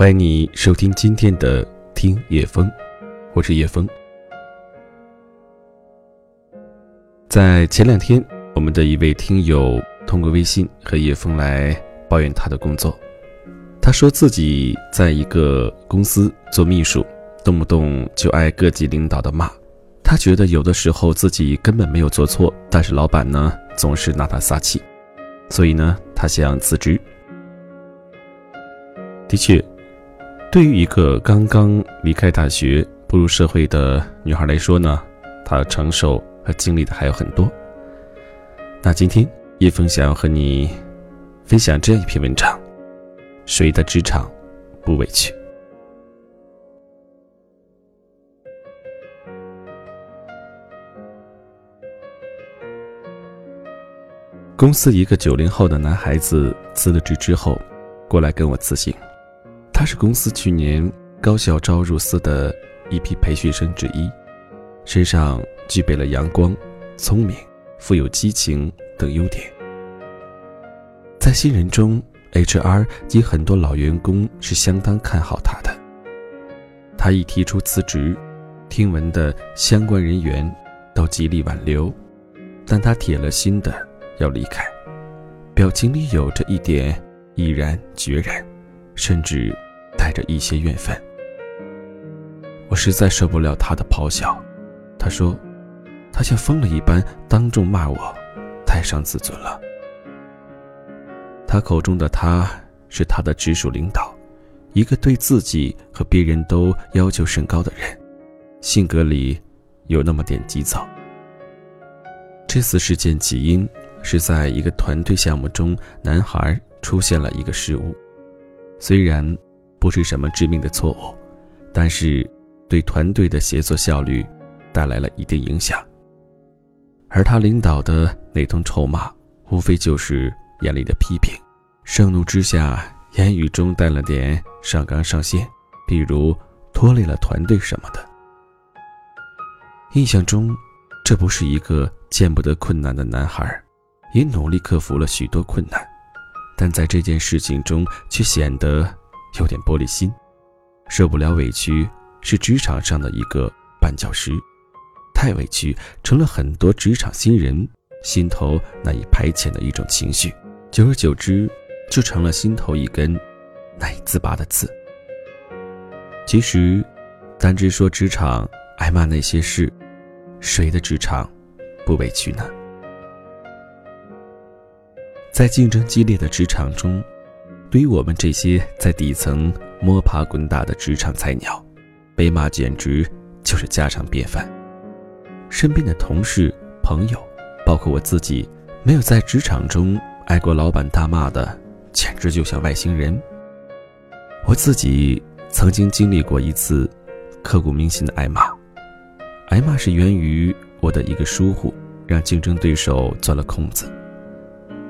欢迎你收听今天的听叶风，我是叶风。在前两天，我们的一位听友通过微信和叶风来抱怨他的工作。他说自己在一个公司做秘书，动不动就挨各级领导的骂。他觉得有的时候自己根本没有做错，但是老板呢总是拿他撒气，所以呢他想辞职。的确，对于一个刚刚离开大学、步入社会的女孩来说呢，她承受和经历的还有很多。那今天叶枫想要和你分享这样一篇文章：谁的职场不委屈？公司一个九零后的男孩子辞了职之后，过来跟我辞行。他是公司去年高校招入司的一批培训生之一，身上具备了阳光、聪明、富有激情等优点。在新人中，HR 及很多老员工是相当看好他的。他一提出辞职，听闻的相关人员都极力挽留，但他铁了心的。要离开，表情里有着一点毅然决然，甚至带着一些怨愤。我实在受不了他的咆哮。他说：“他像疯了一般，当众骂我，太伤自尊了。”他口中的他是他的直属领导，一个对自己和别人都要求甚高的人，性格里有那么点急躁。这次事件起因。是在一个团队项目中，男孩出现了一个失误，虽然不是什么致命的错误，但是对团队的协作效率带来了一定影响。而他领导的那通臭骂，无非就是严厉的批评，盛怒之下，言语中带了点上纲上线，比如拖累了团队什么的。印象中，这不是一个见不得困难的男孩。也努力克服了许多困难，但在这件事情中却显得有点玻璃心，受不了委屈是职场上的一个绊脚石，太委屈成了很多职场新人心头难以排遣的一种情绪，久而久之就成了心头一根难以自拔的刺。其实，单只说职场挨骂那些事，谁的职场不委屈呢？在竞争激烈的职场中，对于我们这些在底层摸爬滚打的职场菜鸟，被骂简直就是家常便饭。身边的同事、朋友，包括我自己，没有在职场中挨过老板大骂的，简直就像外星人。我自己曾经经历过一次刻骨铭心的挨骂，挨骂是源于我的一个疏忽，让竞争对手钻了空子。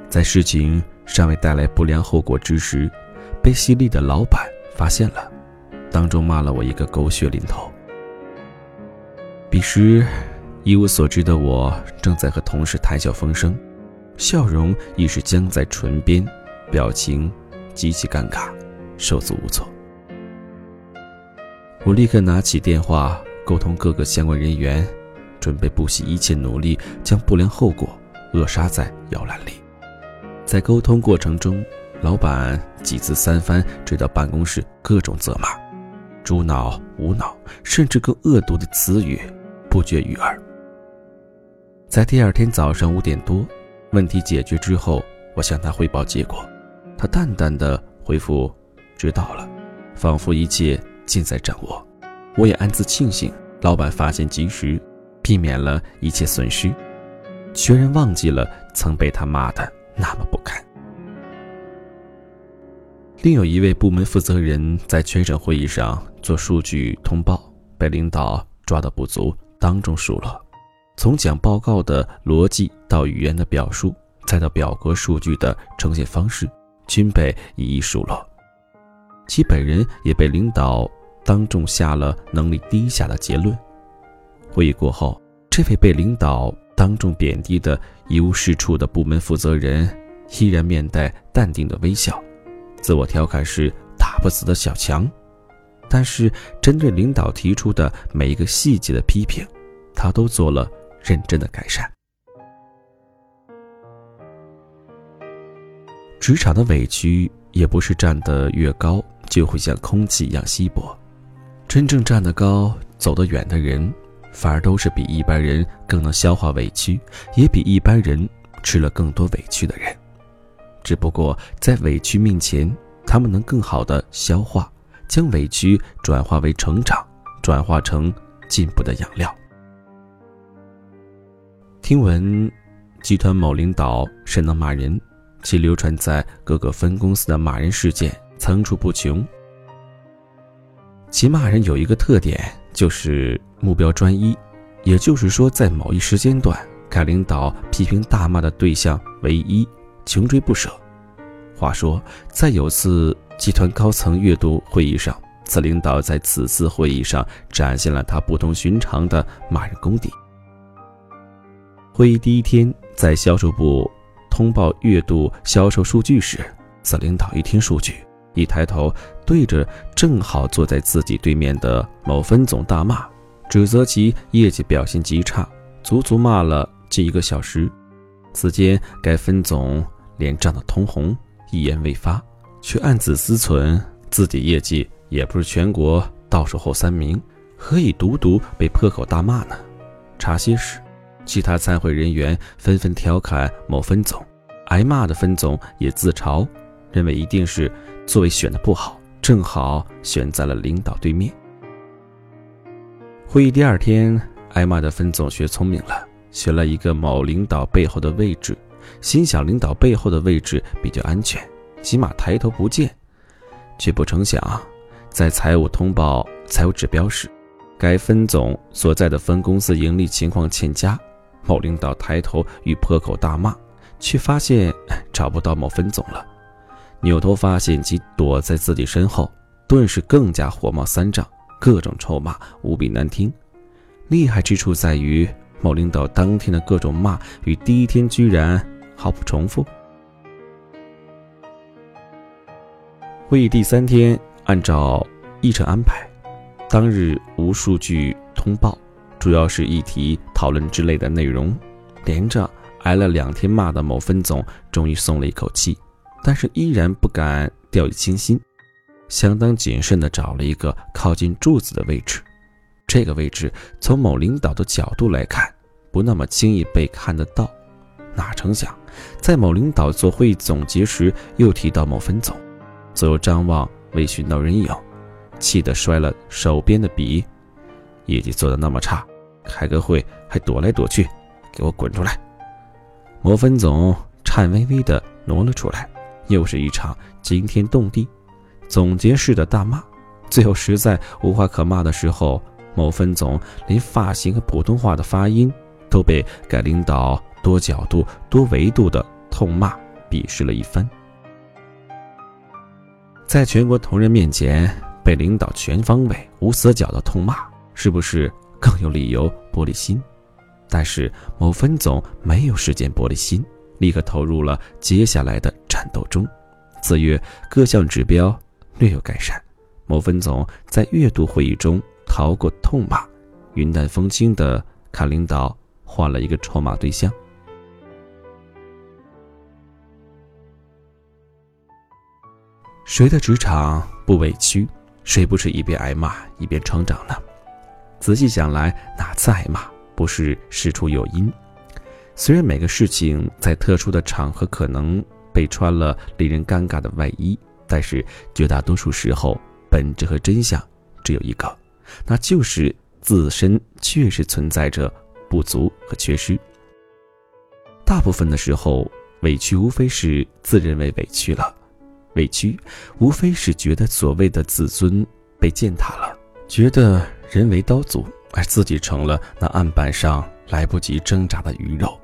在事情尚未带来不良后果之时，被犀利的老板发现了，当众骂了我一个狗血淋头。彼时，一无所知的我正在和同事谈笑风生，笑容已是僵在唇边，表情极其尴尬，手足无措。我立刻拿起电话沟通各个相关人员，准备不惜一切努力将不良后果扼杀在摇篮里。在沟通过程中，老板几次三番追到办公室，各种责骂，猪脑、无脑，甚至更恶毒的词语不绝于耳。在第二天早上五点多，问题解决之后，我向他汇报结果，他淡淡的回复：“知道了。”仿佛一切尽在掌握。我也暗自庆幸，老板发现及时，避免了一切损失，全然忘记了曾被他骂的。那么不堪。另有一位部门负责人在全省会议上做数据通报，被领导抓到不足，当众数落。从讲报告的逻辑到语言的表述，再到表格数据的呈现方式，均被一一数落。其本人也被领导当众下了能力低下的结论。会议过后，这位被领导。当众贬低的一无是处的部门负责人，依然面带淡定的微笑，自我调侃是打不死的小强。但是，针对领导提出的每一个细节的批评，他都做了认真的改善。职场的委屈也不是站得越高就会像空气一样稀薄，真正站得高、走得远的人，反而都是比一般人更能消化委屈，也比一般人吃了更多委屈的人。只不过在委屈面前，他们能更好的消化。将委屈转化为成长，转化成进步的养料。听闻集团某领导甚能骂人，其流传在各个分公司的骂人事件层出不穷。其骂人有一个特点，就是目标专一，也就是说，在某一时间段，该领导批评大骂的对象唯一，穷追不舍。话说，在有次。集团高层月度会议上，此领导在此次会议上展现了他不同寻常的骂人功底。会议第一天，在销售部通报月度销售数据时，此领导一听数据，一抬头对着正好坐在自己对面的某分总大骂，指责其业绩表现极差，足足骂了近一个小时。此间，该分总脸涨得通红，一言未发。却暗自思忖，自己业绩也不是全国倒数后三名，何以独独被破口大骂呢？茶歇时，其他参会人员纷纷调侃某分总，挨骂的分总也自嘲，认为一定是座位选的不好，正好选在了领导对面。会议第二天，挨骂的分总学聪明了，学了一个某领导背后的位置，心想领导背后的位置比较安全。起码抬头不见，却不成想，在财务通报财务指标时，该分总所在的分公司盈利情况欠佳。某领导抬头欲破口大骂，却发现找不到某分总了。扭头发现其躲在自己身后，顿时更加火冒三丈，各种臭骂无比难听。厉害之处在于，某领导当天的各种骂与第一天居然毫不重复。会议第三天，按照议程安排，当日无数据通报，主要是议题讨论之类的内容。连着挨了两天骂的某分总终于松了一口气，但是依然不敢掉以轻心，相当谨慎地找了一个靠近柱子的位置。这个位置从某领导的角度来看，不那么轻易被看得到。哪成想，在某领导做会议总结时，又提到某分总。左右张望，未寻到人影，气得摔了手边的笔。业绩做得那么差，开个会还躲来躲去，给我滚出来！某分总颤巍巍地挪了出来，又是一场惊天动地、总结式的大骂。最后实在无话可骂的时候，某分总连发型和普通话的发音都被该领导多角度、多维度的痛骂鄙视了一番。在全国同仁面前被领导全方位、无死角的痛骂，是不是更有理由玻璃心？但是某分总没有时间玻璃心，立刻投入了接下来的战斗中。次月各项指标略有改善，某分总在月度会议中逃过痛骂，云淡风轻的看领导换了一个筹码对象。谁的职场不委屈？谁不是一边挨骂一边成长呢？仔细想来，哪次挨骂不是事出有因？虽然每个事情在特殊的场合可能被穿了令人尴尬的外衣，但是绝大多数时候，本质和真相只有一个，那就是自身确实存在着不足和缺失。大部分的时候，委屈无非是自认为委屈了。委屈，无非是觉得所谓的自尊被践踏了，觉得人为刀俎，而自己成了那案板上来不及挣扎的鱼肉。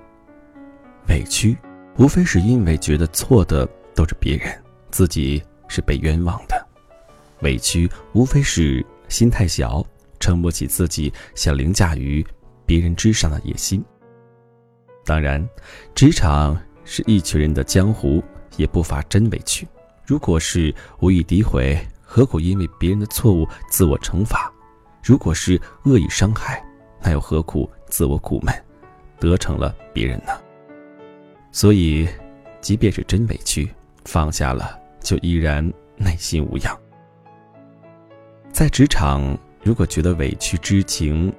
委屈，无非是因为觉得错的都是别人，自己是被冤枉的。委屈，无非是心太小，撑不起自己想凌驾于别人之上的野心。当然，职场是一群人的江湖，也不乏真委屈。如果是无意诋毁何苦因为别人的错误自我惩罚？如果是恶意伤害，那又何苦自我苦闷，得逞了别人呢？所以，即便是真委屈，放下了，就依然内心无恙。在职场，如果觉得委屈之情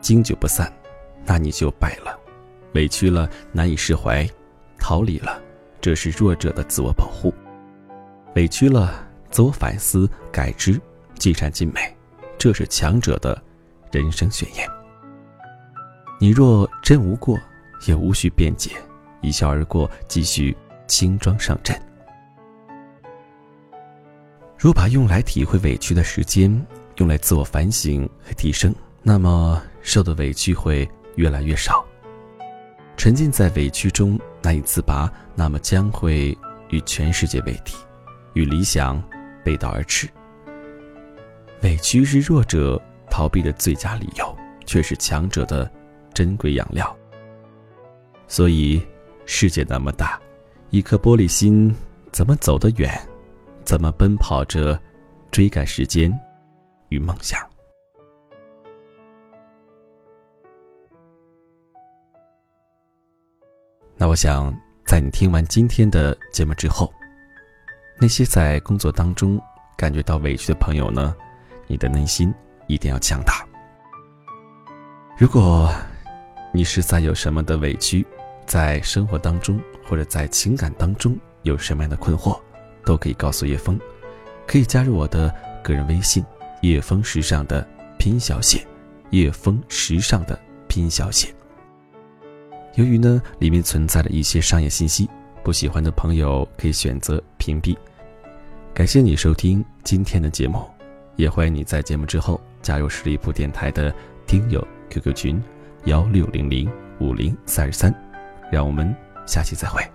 经久不散，那你就败了。委屈了，难以释怀，逃离了，这是弱者的自我保护；委屈了，自我反思改之，尽善尽美，这是强者的人生宣言。你若真无过，也无需辩解，一笑而过，继续轻装上阵。若把用来体会委屈的时间用来自我反省和提升，那么受的委屈会越来越少。沉浸在委屈中难以自拔，那么将会与全世界为敌，与理想背道而驰。委屈是弱者逃避的最佳理由，却是强者的珍贵养料。所以，世界那么大，一颗玻璃心怎么走得远？怎么奔跑着追赶时间与梦想？那我想，在你听完今天的节目之后，那些在工作当中感觉到委屈的朋友呢，你的内心一定要强大。如果你实在有什么的委屈，在生活当中或者在情感当中有什么样的困惑，都可以告诉叶枫，可以加入我的个人微信“叶枫时尚”的拼小写，“叶枫时尚”的拼小写。由于呢，里面存在了一些商业信息，不喜欢的朋友可以选择屏蔽。感谢你收听今天的节目，也欢迎你在节目之后加入十里铺电台的听友 QQ 群：幺六零零五零三十三。让我们下期再会。